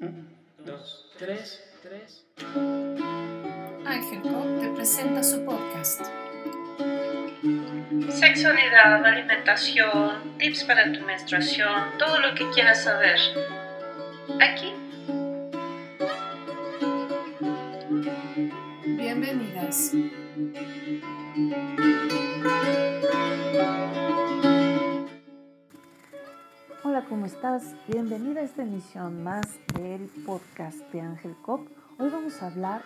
Un, dos, tres, tres. Ángel te presenta su podcast. Sexualidad, alimentación, tips para tu menstruación, todo lo que quieras saber. Aquí. Bienvenidas. Hola, ¿cómo estás? Bienvenida a esta emisión más del podcast de Ángel Cop. Hoy vamos a hablar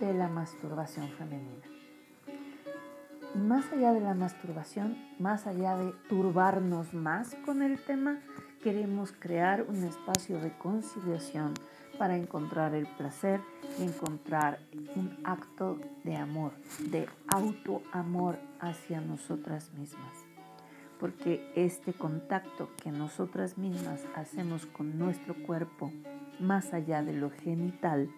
de la masturbación femenina. Y más allá de la masturbación, más allá de turbarnos más con el tema, queremos crear un espacio de conciliación para encontrar el placer y encontrar un acto de amor, de autoamor hacia nosotras mismas porque este contacto que nosotras mismas hacemos con nuestro cuerpo, más allá de lo genital,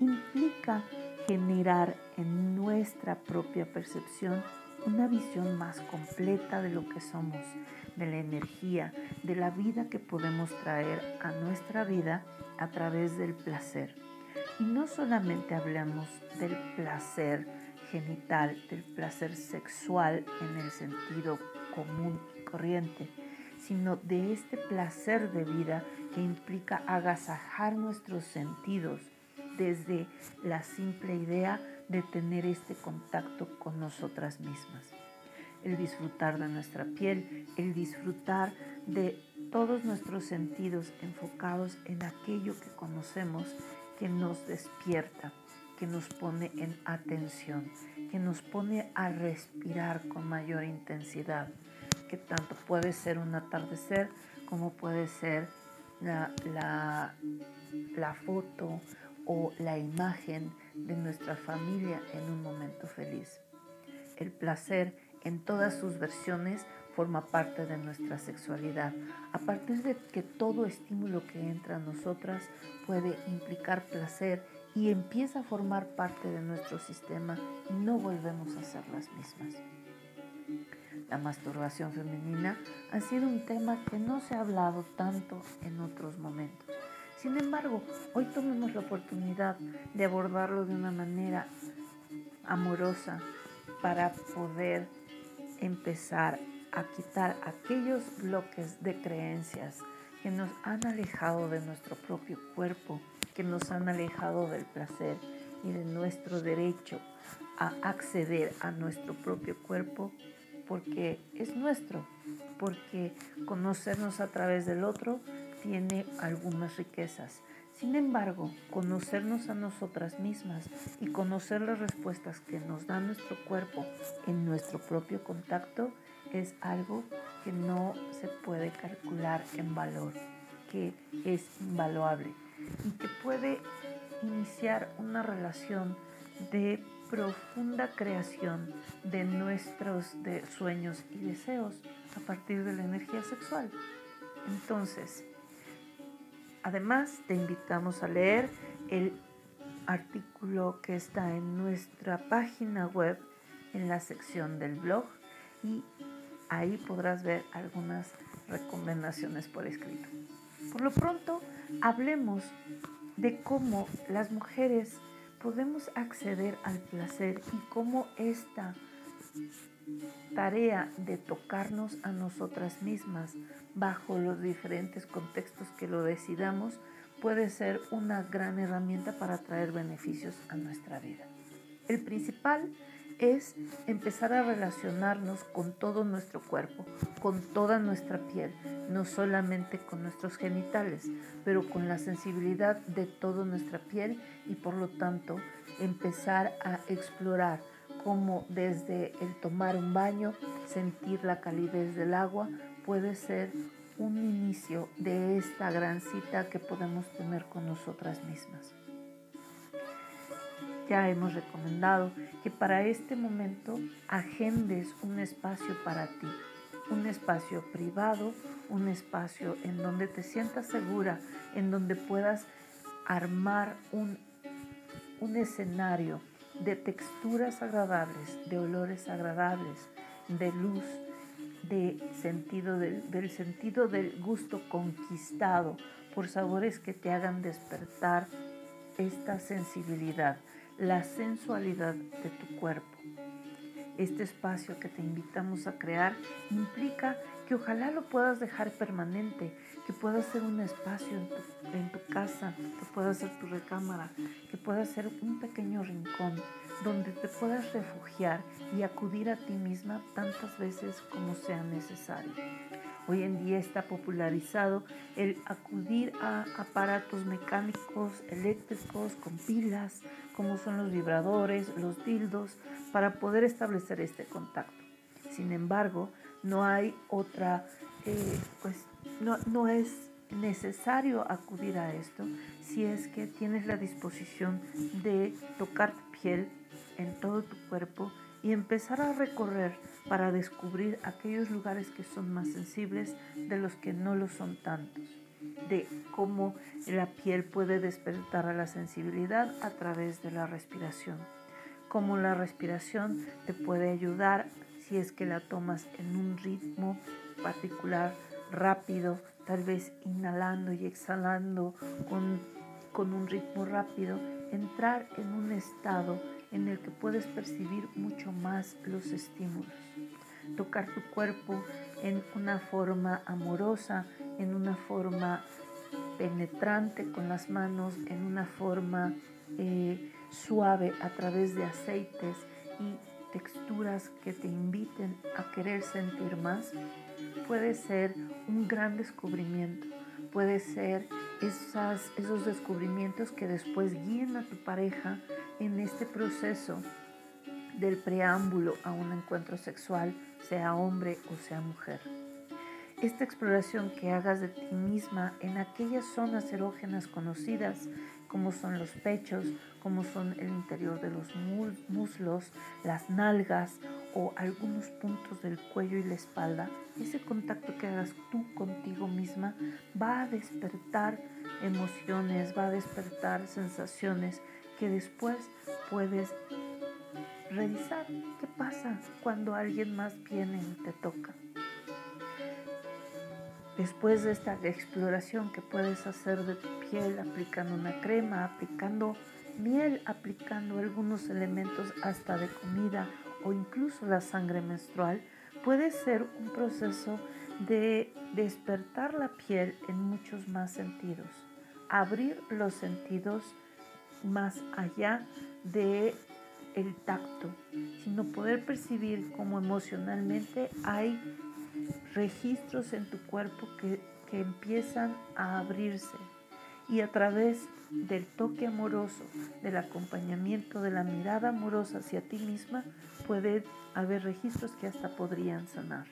implica generar en nuestra propia percepción una visión más completa de lo que somos, de la energía, de la vida que podemos traer a nuestra vida a través del placer. Y no solamente hablamos del placer genital, del placer sexual en el sentido común y corriente, sino de este placer de vida que implica agasajar nuestros sentidos desde la simple idea de tener este contacto con nosotras mismas. El disfrutar de nuestra piel, el disfrutar de todos nuestros sentidos enfocados en aquello que conocemos que nos despierta, que nos pone en atención, que nos pone a respirar con mayor intensidad, tanto puede ser un atardecer como puede ser la, la, la foto o la imagen de nuestra familia en un momento feliz. El placer en todas sus versiones forma parte de nuestra sexualidad, a partir de que todo estímulo que entra a nosotras puede implicar placer y empieza a formar parte de nuestro sistema y no volvemos a ser las mismas. La masturbación femenina ha sido un tema que no se ha hablado tanto en otros momentos. Sin embargo, hoy tomemos la oportunidad de abordarlo de una manera amorosa para poder empezar a quitar aquellos bloques de creencias que nos han alejado de nuestro propio cuerpo, que nos han alejado del placer y de nuestro derecho a acceder a nuestro propio cuerpo porque es nuestro, porque conocernos a través del otro tiene algunas riquezas. Sin embargo, conocernos a nosotras mismas y conocer las respuestas que nos da nuestro cuerpo en nuestro propio contacto es algo que no se puede calcular en valor, que es invaluable y que puede iniciar una relación de profunda creación de nuestros sueños y deseos a partir de la energía sexual. Entonces, además te invitamos a leer el artículo que está en nuestra página web en la sección del blog y ahí podrás ver algunas recomendaciones por escrito. Por lo pronto, hablemos de cómo las mujeres podemos acceder al placer y cómo esta tarea de tocarnos a nosotras mismas bajo los diferentes contextos que lo decidamos puede ser una gran herramienta para traer beneficios a nuestra vida. El principal es empezar a relacionarnos con todo nuestro cuerpo, con toda nuestra piel, no solamente con nuestros genitales, pero con la sensibilidad de toda nuestra piel y por lo tanto empezar a explorar cómo desde el tomar un baño, sentir la calidez del agua, puede ser un inicio de esta gran cita que podemos tener con nosotras mismas. Ya hemos recomendado que para este momento agendes un espacio para ti, un espacio privado, un espacio en donde te sientas segura, en donde puedas armar un, un escenario de texturas agradables, de olores agradables, de luz, de sentido del, del, sentido del gusto conquistado por sabores que te hagan despertar esta sensibilidad, la sensualidad de tu cuerpo. Este espacio que te invitamos a crear implica que ojalá lo puedas dejar permanente, que pueda ser un espacio en tu, casa, que pueda ser tu recámara, que pueda ser un pequeño rincón donde te puedas refugiar y acudir a ti misma tantas veces como sea necesario. Hoy en día está popularizado el acudir a aparatos mecánicos, eléctricos, con pilas, como son los vibradores, los dildos, para poder establecer este contacto. Sin embargo, no hay otra, eh, pues no, no es necesario acudir a esto si es que tienes la disposición de tocar tu piel en todo tu cuerpo y empezar a recorrer para descubrir aquellos lugares que son más sensibles de los que no lo son tantos, de cómo la piel puede despertar a la sensibilidad a través de la respiración, cómo la respiración te puede ayudar si es que la tomas en un ritmo particular, rápido, tal vez inhalando y exhalando con, con un ritmo rápido, entrar en un estado en el que puedes percibir mucho más los estímulos. Tocar tu cuerpo en una forma amorosa, en una forma penetrante con las manos, en una forma eh, suave a través de aceites y texturas que te inviten a querer sentir más, puede ser un gran descubrimiento. Puede ser esas, esos descubrimientos que después guíen a tu pareja en este proceso del preámbulo a un encuentro sexual, sea hombre o sea mujer. Esta exploración que hagas de ti misma en aquellas zonas erógenas conocidas, como son los pechos, como son el interior de los muslos, las nalgas o algunos puntos del cuello y la espalda, ese contacto que hagas tú contigo misma va a despertar emociones, va a despertar sensaciones que después puedes revisar qué pasa cuando alguien más viene y te toca. Después de esta exploración que puedes hacer de tu piel aplicando una crema, aplicando miel, aplicando algunos elementos hasta de comida o incluso la sangre menstrual, puede ser un proceso de despertar la piel en muchos más sentidos, abrir los sentidos más allá de el tacto, sino poder percibir cómo emocionalmente hay registros en tu cuerpo que, que empiezan a abrirse y a través del toque amoroso, del acompañamiento, de la mirada amorosa hacia ti misma, puede haber registros que hasta podrían sanar.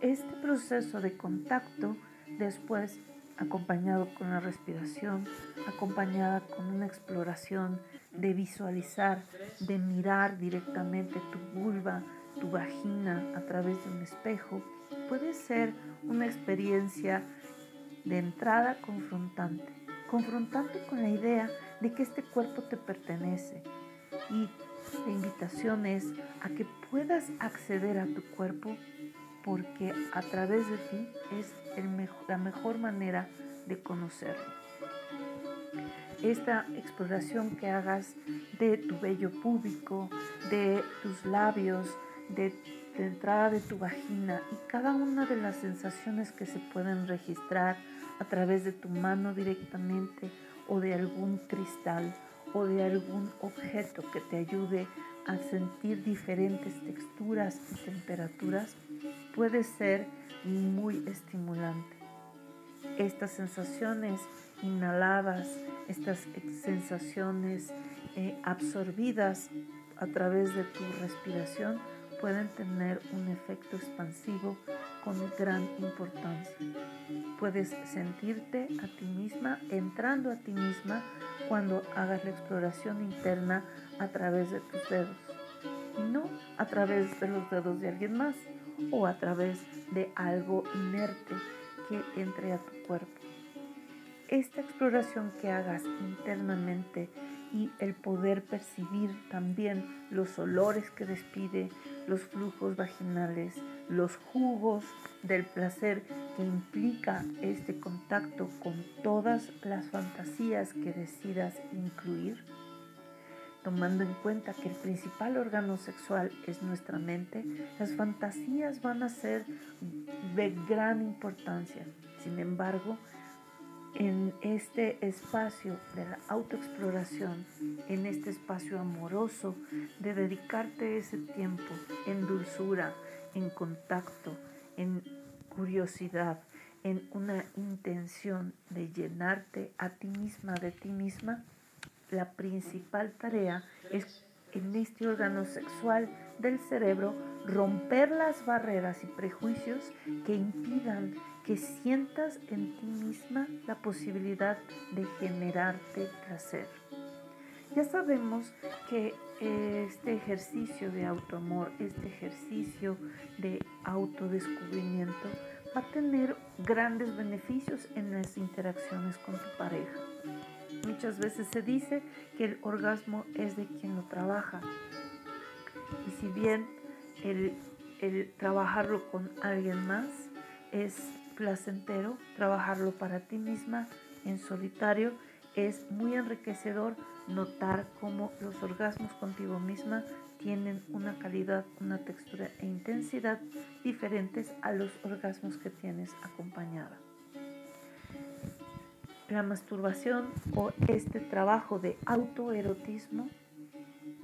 Este proceso de contacto después acompañado con la respiración, acompañada con una exploración de visualizar, de mirar directamente tu vulva, tu vagina a través de un espejo, puede ser una experiencia de entrada confrontante, confrontante con la idea de que este cuerpo te pertenece y la invitación es a que puedas acceder a tu cuerpo porque a través de ti es la mejor manera de conocerlo. Esta exploración que hagas de tu vello púbico, de tus labios, de la entrada de tu vagina y cada una de las sensaciones que se pueden registrar a través de tu mano directamente o de algún cristal o de algún objeto que te ayude a sentir diferentes texturas y temperaturas puede ser muy estimulante. Estas sensaciones inhaladas, estas sensaciones eh, absorbidas a través de tu respiración pueden tener un efecto expansivo con gran importancia. Puedes sentirte a ti misma, entrando a ti misma cuando hagas la exploración interna a través de tus dedos y no a través de los dedos de alguien más o a través de algo inerte que entre a tu cuerpo. Esta exploración que hagas internamente y el poder percibir también los olores que despide, los flujos vaginales, los jugos del placer que implica este contacto con todas las fantasías que decidas incluir, tomando en cuenta que el principal órgano sexual es nuestra mente, las fantasías van a ser de gran importancia. Sin embargo, en este espacio de la autoexploración, en este espacio amoroso de dedicarte ese tiempo en dulzura, en contacto, en curiosidad, en una intención de llenarte a ti misma, de ti misma, la principal tarea es en este órgano sexual del cerebro romper las barreras y prejuicios que impidan que sientas en ti misma la posibilidad de generarte placer. Ya sabemos que este ejercicio de autoamor, este ejercicio de autodescubrimiento va a tener grandes beneficios en las interacciones con tu pareja. Muchas veces se dice que el orgasmo es de quien lo trabaja. Y si bien el, el trabajarlo con alguien más es placentero, trabajarlo para ti misma en solitario es muy enriquecedor notar cómo los orgasmos contigo misma tienen una calidad, una textura e intensidad diferentes a los orgasmos que tienes acompañada. La masturbación o este trabajo de autoerotismo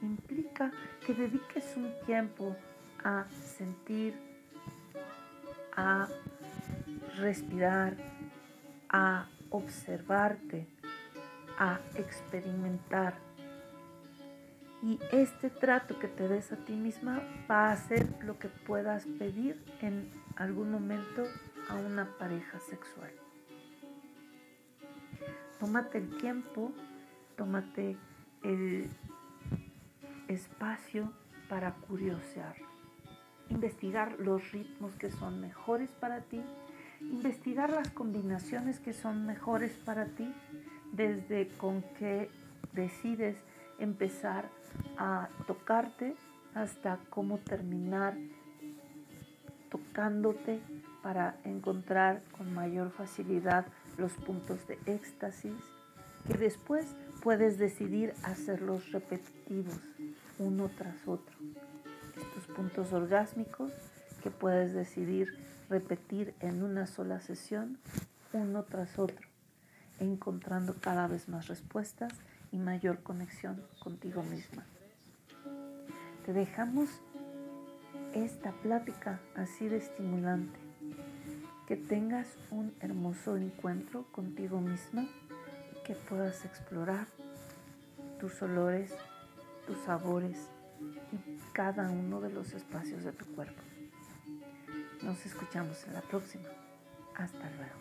implica que dediques un tiempo a sentir, a respirar, a observarte, a experimentar. Y este trato que te des a ti misma va a ser lo que puedas pedir en algún momento a una pareja sexual. Tómate el tiempo, tómate el espacio para curiosear, investigar los ritmos que son mejores para ti investigar las combinaciones que son mejores para ti, desde con qué decides empezar a tocarte hasta cómo terminar tocándote para encontrar con mayor facilidad los puntos de éxtasis, que después puedes decidir hacerlos repetitivos uno tras otro. Estos puntos orgásmicos que puedes decidir repetir en una sola sesión, uno tras otro, encontrando cada vez más respuestas y mayor conexión contigo misma. Te dejamos esta plática así de estimulante. Que tengas un hermoso encuentro contigo misma y que puedas explorar tus olores, tus sabores y cada uno de los espacios de tu cuerpo. Nos escuchamos en la próxima. Hasta luego.